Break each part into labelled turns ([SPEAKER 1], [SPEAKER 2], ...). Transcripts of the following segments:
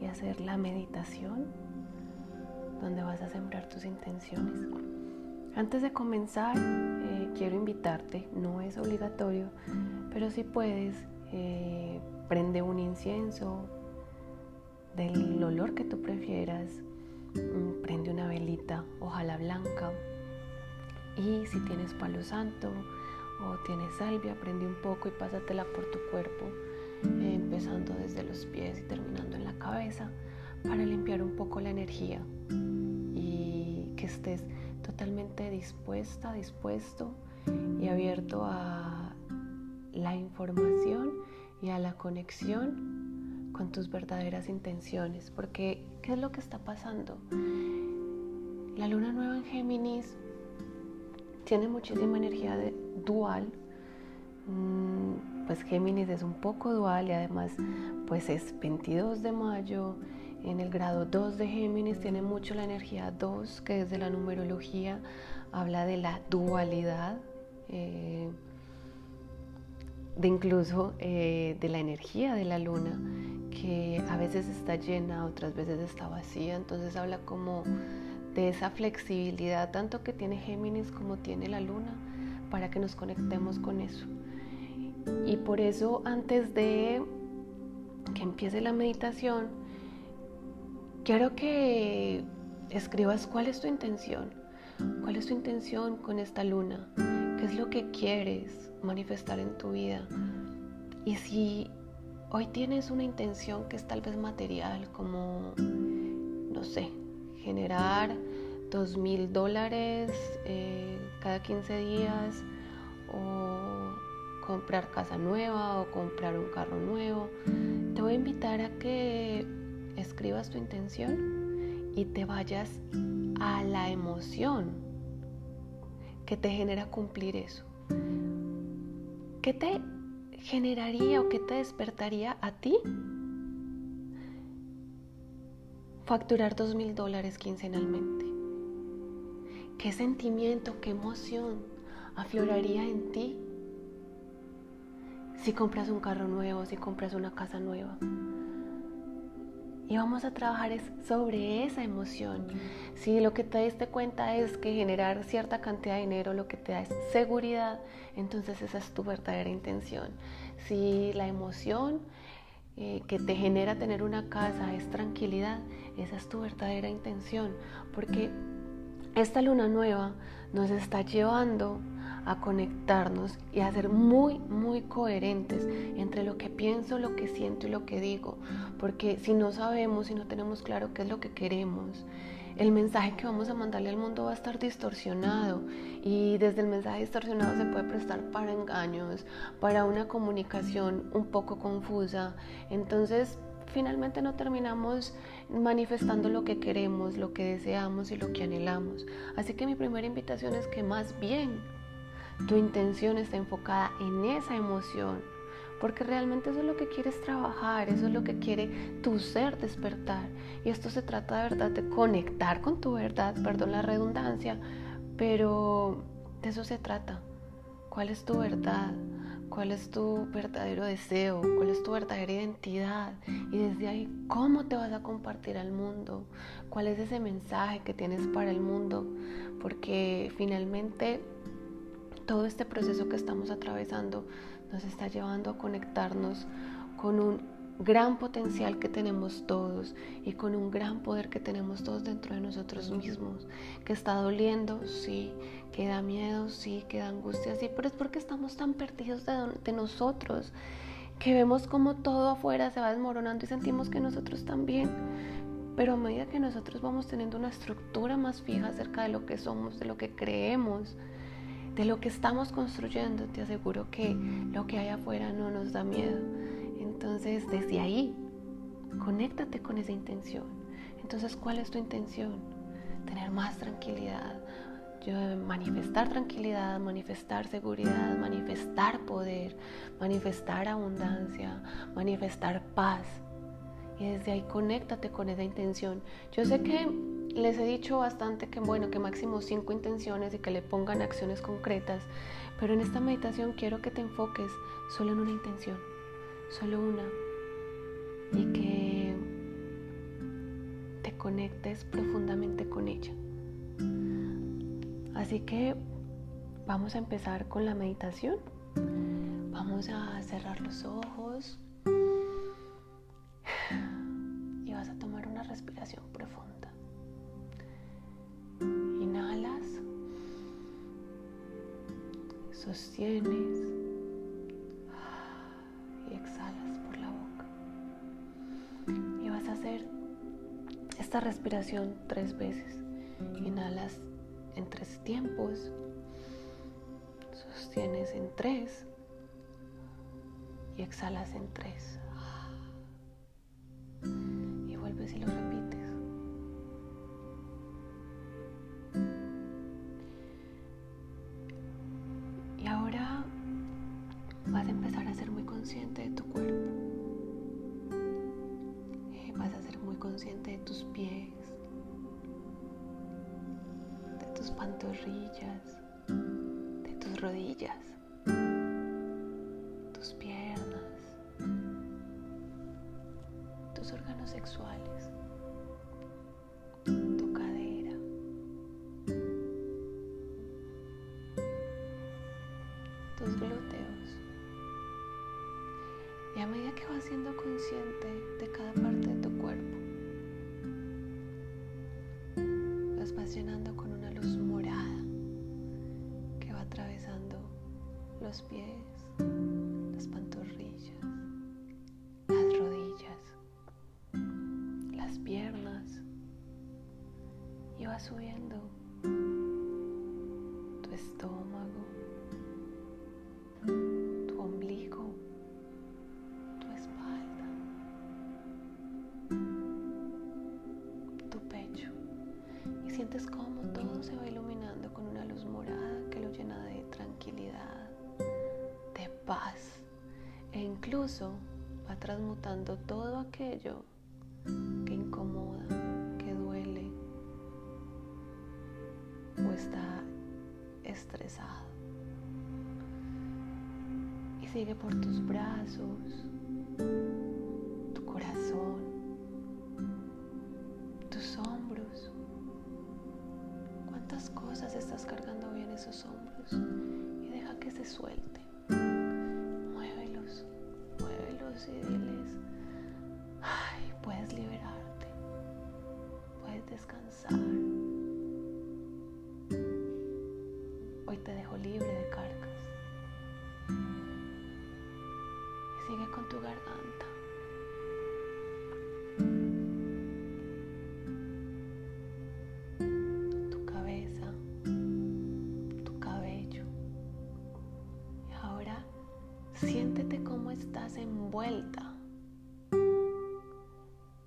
[SPEAKER 1] y hacer la meditación donde vas a sembrar tus intenciones. Antes de comenzar, eh, quiero invitarte, no es obligatorio, pero si puedes, eh, prende un incienso del olor que tú prefieras, mm, prende una velita, ojalá blanca, y si tienes palo santo o tienes salvia, prende un poco y pásatela por tu cuerpo, empezando desde los pies y terminando en la cabeza, para limpiar un poco la energía y que estés totalmente dispuesta, dispuesto y abierto a la información y a la conexión con tus verdaderas intenciones. Porque, ¿qué es lo que está pasando? La luna nueva en Géminis tiene muchísima energía de dual. Mm, pues Géminis es un poco dual y además pues es 22 de mayo en el grado 2 de Géminis tiene mucho la energía 2, que desde la numerología habla de la dualidad, eh, de incluso eh, de la energía de la luna, que a veces está llena, otras veces está vacía, entonces habla como de esa flexibilidad tanto que tiene Géminis como tiene la luna, para que nos conectemos con eso. Y por eso antes de que empiece la meditación, Quiero que escribas cuál es tu intención, cuál es tu intención con esta luna, qué es lo que quieres manifestar en tu vida. Y si hoy tienes una intención que es tal vez material, como, no sé, generar dos mil dólares eh, cada 15 días o comprar casa nueva o comprar un carro nuevo, te voy a invitar a que escribas tu intención y te vayas a la emoción que te genera cumplir eso. ¿Qué te generaría o qué te despertaría a ti facturar dos mil dólares quincenalmente? ¿Qué sentimiento, qué emoción afloraría en ti si compras un carro nuevo, si compras una casa nueva? Y vamos a trabajar sobre esa emoción. Si lo que te diste cuenta es que generar cierta cantidad de dinero lo que te da es seguridad, entonces esa es tu verdadera intención. Si la emoción eh, que te genera tener una casa es tranquilidad, esa es tu verdadera intención. Porque esta luna nueva nos está llevando a conectarnos y a ser muy, muy coherentes entre lo que pienso, lo que siento y lo que digo. Porque si no sabemos, si no tenemos claro qué es lo que queremos, el mensaje que vamos a mandarle al mundo va a estar distorsionado y desde el mensaje distorsionado se puede prestar para engaños, para una comunicación un poco confusa. Entonces, finalmente no terminamos manifestando lo que queremos, lo que deseamos y lo que anhelamos. Así que mi primera invitación es que más bien tu intención está enfocada en esa emoción, porque realmente eso es lo que quieres trabajar, eso es lo que quiere tu ser despertar. Y esto se trata de verdad de conectar con tu verdad, perdón la redundancia, pero de eso se trata. ¿Cuál es tu verdad? ¿Cuál es tu verdadero deseo? ¿Cuál es tu verdadera identidad? Y desde ahí, ¿cómo te vas a compartir al mundo? ¿Cuál es ese mensaje que tienes para el mundo? Porque finalmente todo este proceso que estamos atravesando nos está llevando a conectarnos con un gran potencial que tenemos todos y con un gran poder que tenemos todos dentro de nosotros mismos, que está doliendo, sí, que da miedo, sí, que da angustia, sí, pero es porque estamos tan perdidos de, nosotros, que vemos como todo afuera se va desmoronando y sentimos que nosotros también. Pero a medida que nosotros vamos teniendo una estructura más fija acerca de lo que somos, de lo que creemos, de lo que estamos construyendo, te aseguro que lo que hay afuera no nos da miedo. Entonces, desde ahí, conéctate con esa intención. Entonces, ¿cuál es tu intención? Tener más tranquilidad, manifestar tranquilidad, manifestar seguridad, manifestar poder, manifestar abundancia, manifestar paz. Y desde ahí conéctate con esa intención. Yo sé que les he dicho bastante que bueno, que máximo cinco intenciones y que le pongan acciones concretas, pero en esta meditación quiero que te enfoques solo en una intención, solo una, y que te conectes profundamente con ella. Así que vamos a empezar con la meditación. Vamos a cerrar los ojos y vas a tomar una respiración profunda. Inhalas, sostienes y exhalas por la boca. Y vas a hacer esta respiración tres veces. Inhalas en tres tiempos, sostienes en tres y exhalas en tres. Sexuales, subiendo tu estómago, tu ombligo, tu espalda, tu pecho. Y sientes como todo se va iluminando con una luz morada que lo llena de tranquilidad, de paz e incluso va transmutando todo aquello sigue por tus brazos, tu corazón, tus hombros. ¿Cuántas cosas estás cargando hoy en esos hombros? Y deja que se suelte. Muévelos, muévelos y diles, ay, puedes liberarte, puedes descansar. Siéntete cómo estás envuelta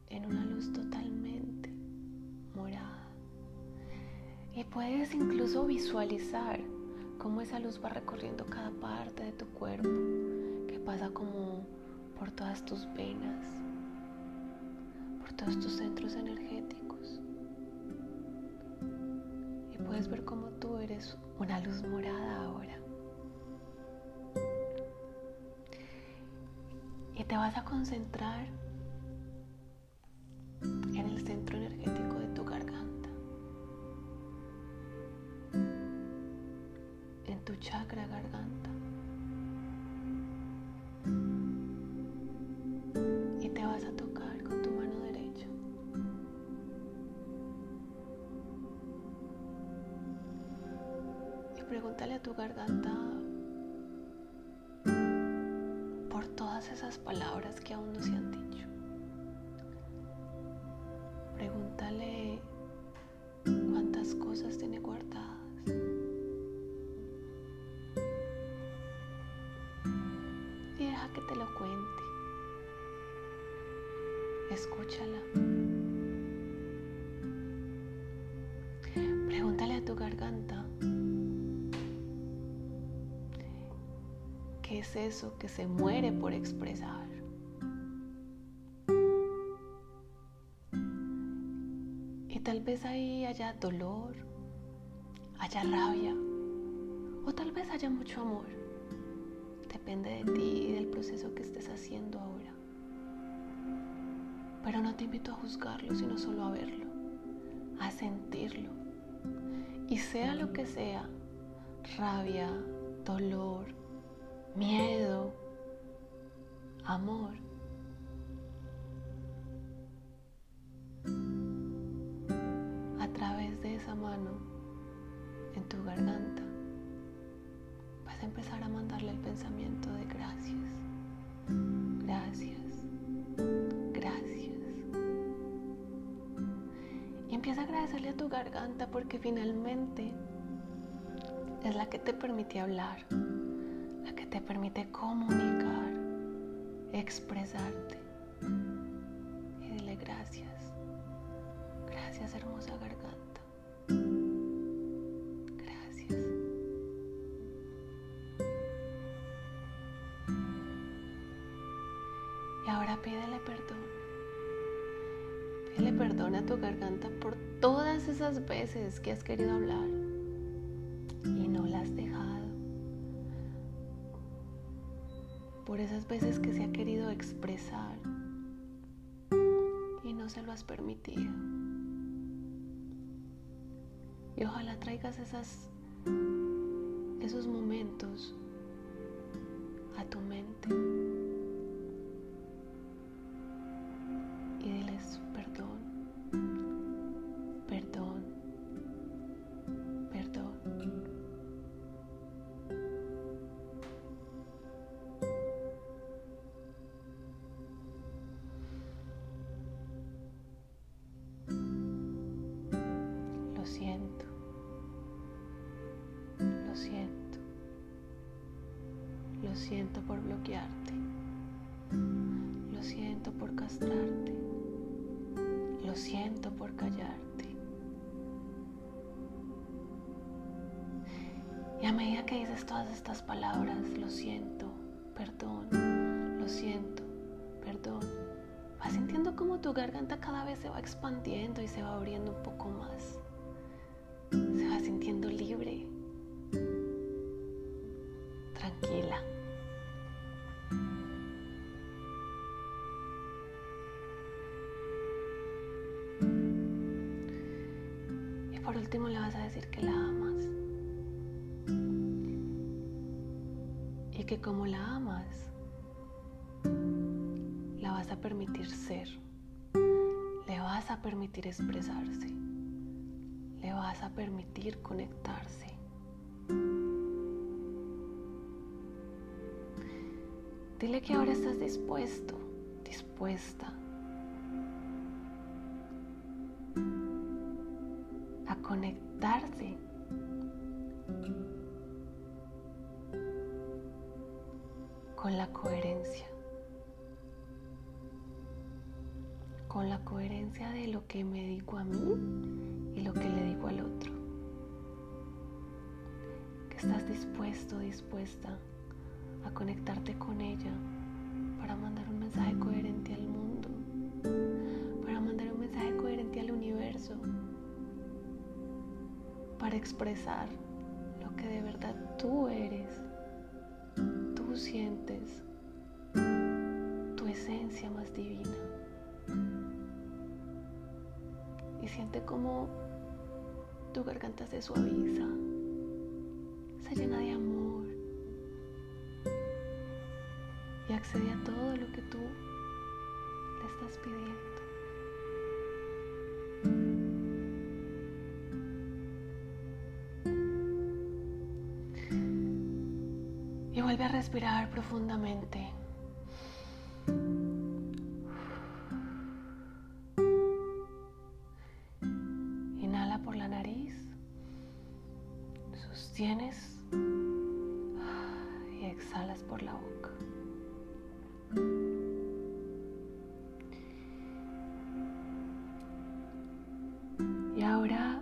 [SPEAKER 1] en una luz totalmente morada. Y puedes incluso visualizar cómo esa luz va recorriendo cada parte de tu cuerpo, pasa como por todas tus venas, por todos tus centros energéticos. Y puedes ver cómo tú eres una luz morada ahora. y te vas a concentrar esas palabras que aún no se han dicho. Pregúntale cuántas cosas tiene guardadas. Y deja que te lo cuente. Escúchala. Pregúntale a tu garganta es eso que se muere por expresar? Y tal vez ahí haya dolor, haya rabia o tal vez haya mucho amor. Depende de ti y del proceso que estés haciendo ahora. Pero no te invito a juzgarlo, sino solo a verlo, a sentirlo. Y sea lo que sea, rabia, dolor, miedo, amor, a través de esa mano en tu garganta, vas a empezar a mandarle el pensamiento de gracias, gracias, gracias. Y empieza a agradecerle a tu garganta porque finalmente es la que te permite hablar, la que te permite comunicar, expresarte. Y dile gracias. Gracias hermosa garganta. Gracias. Y ahora pídele perdón. Pídele perdón a tu garganta por todas esas veces que has querido hablar Veces que se ha querido expresar y no se lo has permitido. Y ojalá traigas esas, esos momentos a tu mente Lo siento por bloquearte. Lo siento por castrarte. Lo siento por callarte. Y a medida que dices todas estas palabras, lo siento, perdón, lo siento, perdón, vas sintiendo como tu garganta cada vez se va expandiendo y se va abriendo un poco más. Permitir ser. Le vas a permitir expresarse. Le vas a permitir conectarse. Dile que ahora estás dispuesto, dispuesta dispuesto, dispuesta a conectarte con ella para mandar un mensaje coherente al mundo, para mandar un mensaje coherente al universo, para expresar lo que de verdad tú eres, tú sientes, tu esencia más divina. Y siente como tu garganta se suaviza, se llena de amor y accede a todo lo que tú le estás pidiendo. Y vuelve a respirar profundamente. Sostienes y exhalas por la boca. Y ahora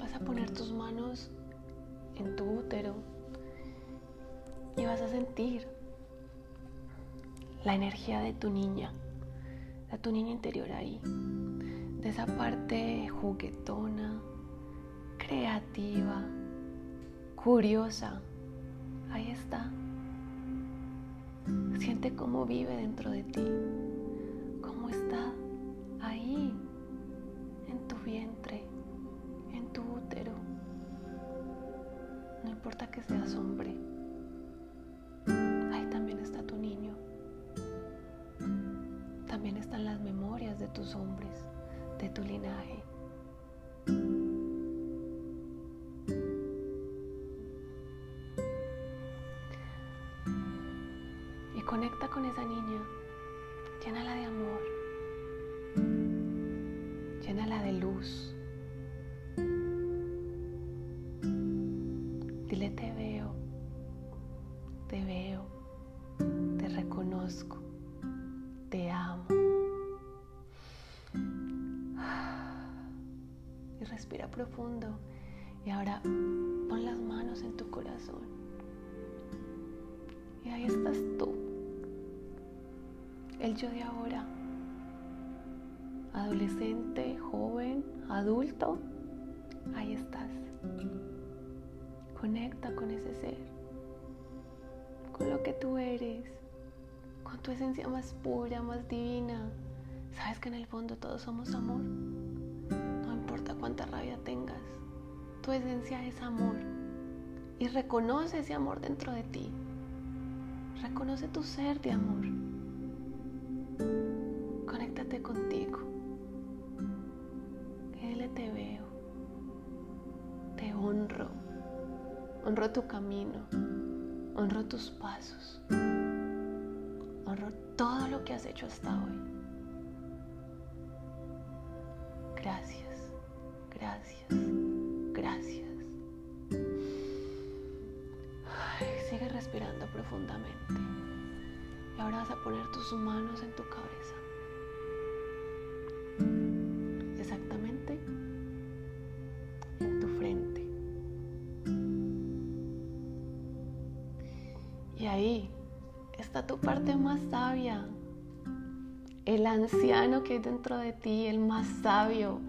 [SPEAKER 1] vas a poner tus manos en tu útero y vas a sentir la energía de tu niña, de tu niña interior ahí, de esa parte juguetona, creativa, curiosa. Ahí está. Siente cómo vive dentro de ti, cómo está ahí, en tu vientre, en tu útero. No importa que seas hombre, ahí también está tu niño. También están las memorias de tus hombres, de tu linaje. Profundo y ahora pon las manos en tu corazón. Y ahí estás tú el yo de ahora. Adolescente, joven, adulto, ahí estás. Conecta con ese ser, con lo que tú eres, con tu esencia más pura, más divina. Sabes que en el fondo todos somos amor. Cuánta rabia tengas, tu esencia es amor. Y reconoce ese amor dentro de ti. Reconoce tu ser de amor contigo. Él te veo, te honro, honro tu camino, honro tus pasos, honro todo lo que has hecho hasta hoy. Gracias, gracias. sigue respirando profundamente. Y ahora vas a poner tus manos en tu cabeza. ahí está tu parte más sabia, el anciano que hay dentro de ti, el más sabio,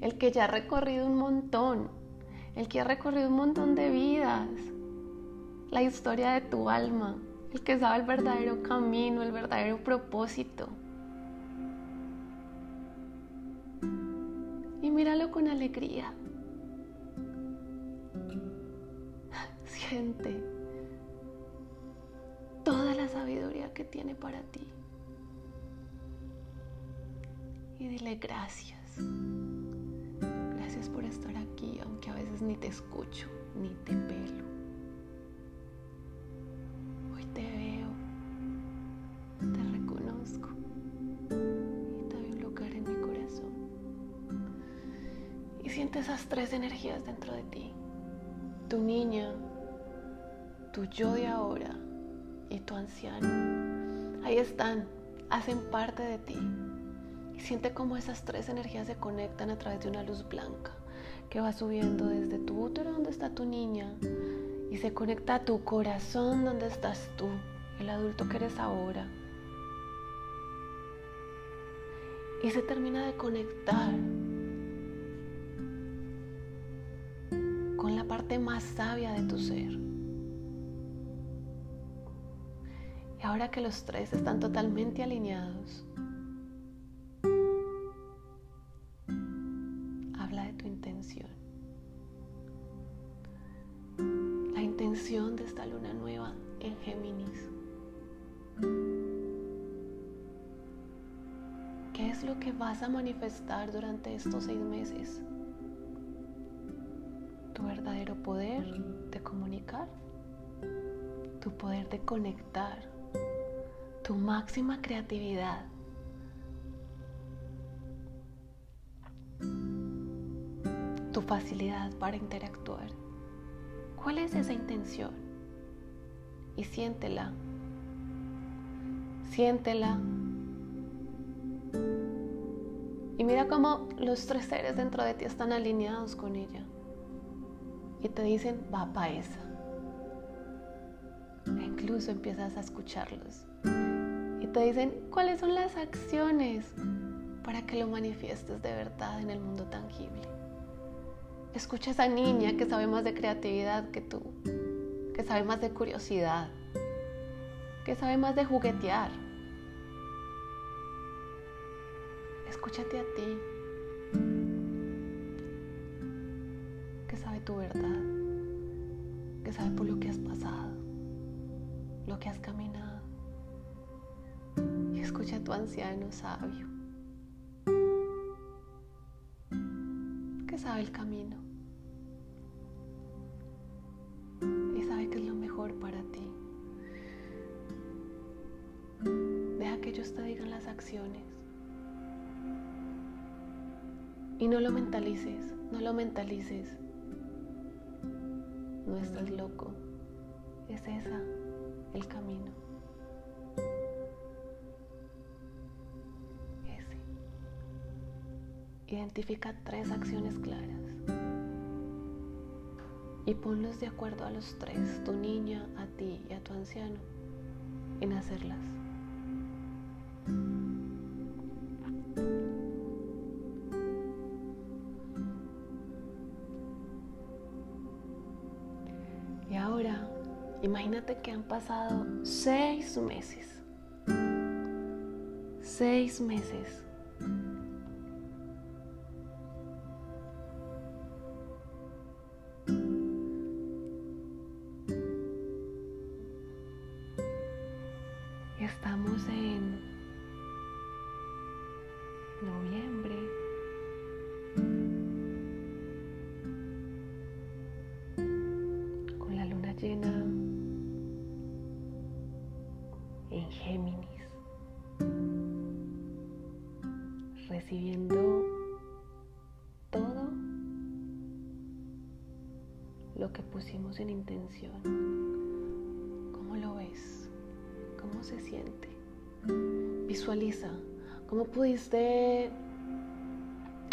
[SPEAKER 1] el que ya ha recorrido un montón, el que ha recorrido un montón de vidas, la historia de tu alma, el que sabe el verdadero camino, el verdadero propósito. Y míralo con alegría. Siente toda la sabiduría que tiene para ti. Y dile gracias. Gracias por estar aquí, aunque a veces ni te escucho, ni te pelo. Hoy te veo, te reconozco y te doy un lugar en mi corazón. Y siente esas tres energías dentro de ti. Tu niña, tu yo de ahora y tu anciano. Ahí están, hacen parte de ti. Siente cómo esas tres energías se conectan a través de una luz blanca que va subiendo desde tu útero donde está tu niña y se conecta a tu corazón donde estás tú, el adulto que eres ahora. Y se termina de conectar con la parte más sabia de tu ser. Y ahora que los tres están totalmente alineados, manifestar durante estos seis meses? Tu verdadero poder de comunicar, tu poder de conectar tu máxima creatividad. Tu facilidad para interactuar. ¿Cuál es esa intención? Y siéntela. Siéntela. Y mira cómo los tres seres dentro de ti están alineados con ella. Y te dicen, va para esa. E incluso empiezas a escucharlos te dicen cuáles son las acciones para que lo manifiestes de verdad en el mundo tangible. Escucha a esa niña que sabe más de creatividad que tú, que sabe más de curiosidad, que sabe más de juguetear. Escúchate a ti, que sabe tu verdad, que sabe por lo que has pasado, lo que has caminado. Y escucha a tu anciano sabio, que sabe el camino Y no lo mentalices, no lo mentalices. No estás loco. Es esa el camino. Ese. Identifica tres acciones claras y ponlos de acuerdo a los tres, tu niña, a ti y a tu anciano, en hacerlas. Que han pasado seis meses. Seis meses. En Géminis. Recibiendo todo lo que pusimos en intención. ¿Cómo lo ves? ¿Cómo se siente? Visualiza cómo pudiste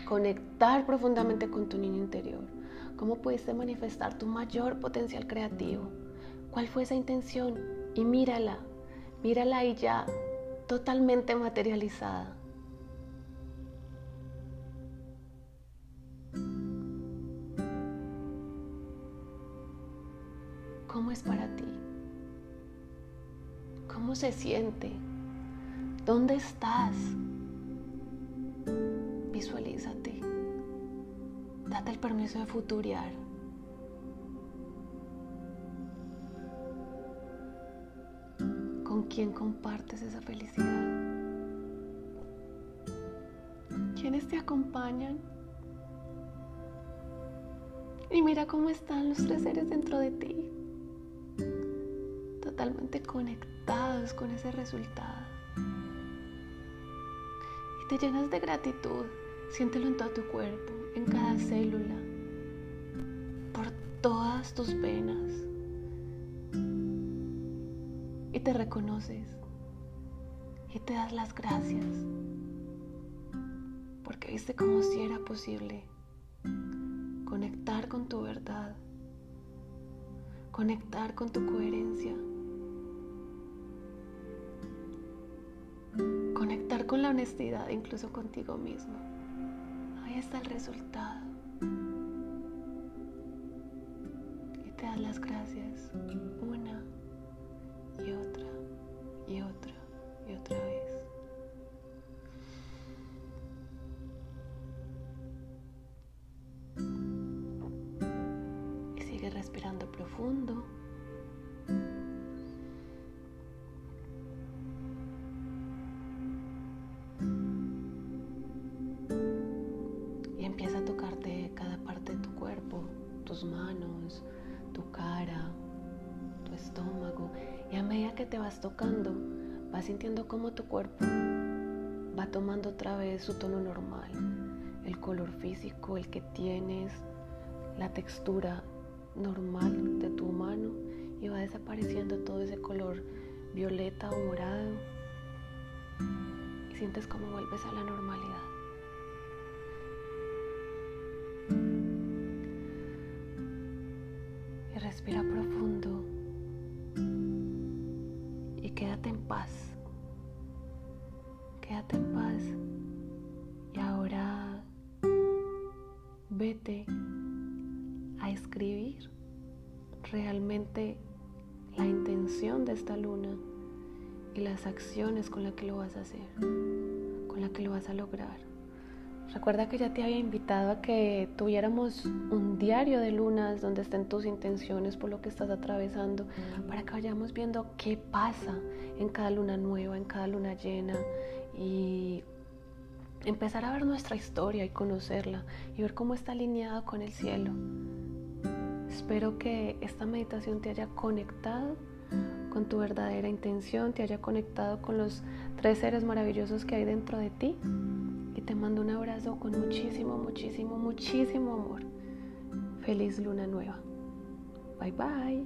[SPEAKER 1] conectar profundamente con tu niño interior. ¿Cómo pudiste manifestar tu mayor potencial creativo? ¿Cuál fue esa intención? Y mírala, mírala ahí ya totalmente materializada. ¿Cómo es para ti? ¿Cómo se siente? ¿Dónde estás? Visualízate. Date el permiso de futuriar. Quién compartes esa felicidad? ¿Quiénes te acompañan? Y mira cómo están los tres seres dentro de ti, totalmente conectados con ese resultado. Y te llenas de gratitud, siéntelo en todo tu cuerpo, en cada célula, por todas tus venas. Te reconoces y te das las gracias, porque viste como si era posible conectar con tu verdad, conectar con tu coherencia, conectar con la honestidad, incluso contigo mismo. Ahí está el resultado. Y te das las gracias tus manos, tu cara, tu estómago. Y a medida que te vas tocando, vas sintiendo cómo tu cuerpo va tomando otra vez su tono normal, el color físico, el que tienes, la textura normal de tu mano y va desapareciendo todo ese color violeta o morado y sientes cómo vuelves a la normalidad. De esta luna y las acciones con las que lo vas a hacer, con las que lo vas a lograr. Recuerda que ya te había invitado a que tuviéramos un diario de lunas donde estén tus intenciones por lo que estás atravesando, para que vayamos viendo qué pasa en cada luna nueva, en cada luna llena y empezar a ver nuestra historia y conocerla y ver cómo está alineada con el cielo. Espero que esta meditación te haya conectado con tu verdadera intención, te haya conectado con los tres seres maravillosos que hay dentro de ti y te mando un abrazo con muchísimo, muchísimo, muchísimo amor. Feliz luna nueva. Bye bye.